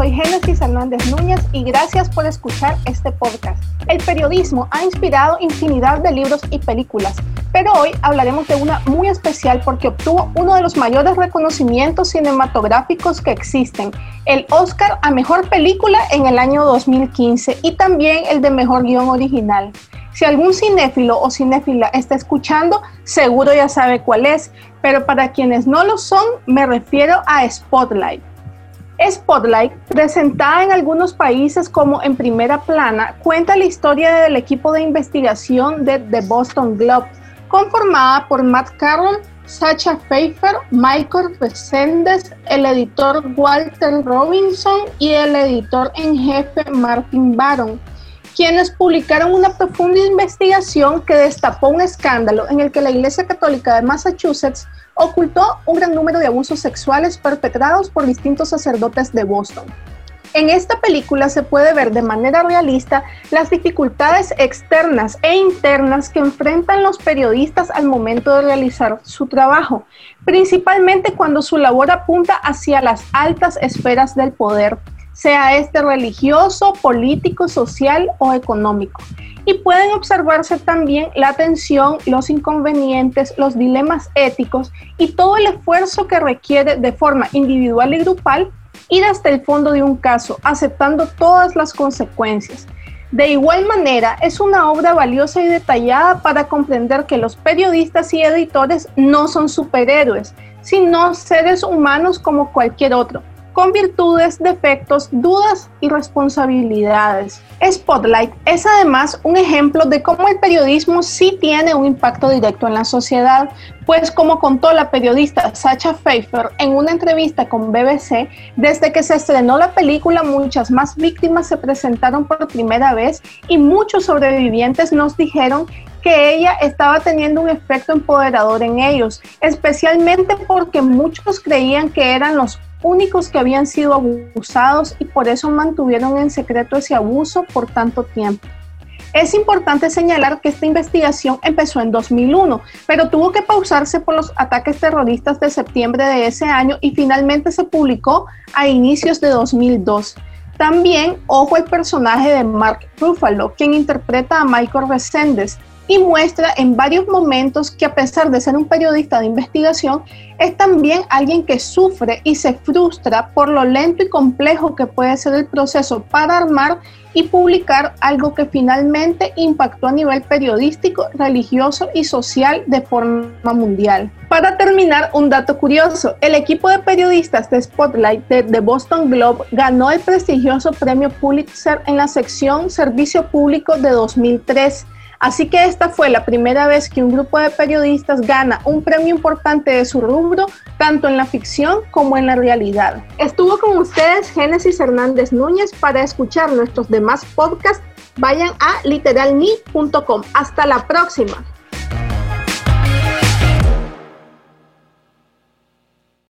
soy Génesis Hernández Núñez y gracias por escuchar este podcast. El periodismo ha inspirado infinidad de libros y películas, pero hoy hablaremos de una muy especial porque obtuvo uno de los mayores reconocimientos cinematográficos que existen, el Oscar a Mejor Película en el año 2015 y también el de Mejor Guión Original. Si algún cinéfilo o cinéfila está escuchando, seguro ya sabe cuál es, pero para quienes no lo son, me refiero a Spotlight. Spotlight, presentada en algunos países como en primera plana, cuenta la historia del equipo de investigación de The Boston Globe, conformada por Matt Carroll, Sacha Pfeiffer, Michael Resendes, el editor Walter Robinson y el editor en jefe Martin Baron quienes publicaron una profunda investigación que destapó un escándalo en el que la Iglesia Católica de Massachusetts ocultó un gran número de abusos sexuales perpetrados por distintos sacerdotes de Boston. En esta película se puede ver de manera realista las dificultades externas e internas que enfrentan los periodistas al momento de realizar su trabajo, principalmente cuando su labor apunta hacia las altas esferas del poder sea este religioso, político, social o económico. Y pueden observarse también la tensión, los inconvenientes, los dilemas éticos y todo el esfuerzo que requiere de forma individual y grupal ir hasta el fondo de un caso, aceptando todas las consecuencias. De igual manera, es una obra valiosa y detallada para comprender que los periodistas y editores no son superhéroes, sino seres humanos como cualquier otro, con virtudes, defectos, dudas y responsabilidades. Spotlight es además un ejemplo de cómo el periodismo sí tiene un impacto directo en la sociedad, pues como contó la periodista Sacha Pfeiffer en una entrevista con BBC, desde que se estrenó la película muchas más víctimas se presentaron por primera vez y muchos sobrevivientes nos dijeron que ella estaba teniendo un efecto empoderador en ellos, especialmente porque muchos creían que eran los únicos que habían sido abusados y por eso mantuvieron en secreto ese abuso por tanto tiempo. Es importante señalar que esta investigación empezó en 2001, pero tuvo que pausarse por los ataques terroristas de septiembre de ese año y finalmente se publicó a inicios de 2002. También, ojo el personaje de Mark Ruffalo, quien interpreta a Michael Resendes, y muestra en varios momentos que a pesar de ser un periodista de investigación, es también alguien que sufre y se frustra por lo lento y complejo que puede ser el proceso para armar y publicar algo que finalmente impactó a nivel periodístico, religioso y social de forma mundial. Para terminar, un dato curioso, el equipo de periodistas de Spotlight de The Boston Globe ganó el prestigioso premio Pulitzer en la sección Servicio Público de 2003 Así que esta fue la primera vez que un grupo de periodistas gana un premio importante de su rubro, tanto en la ficción como en la realidad. Estuvo con ustedes Génesis Hernández Núñez. Para escuchar nuestros demás podcasts, vayan a literalme.com. Hasta la próxima.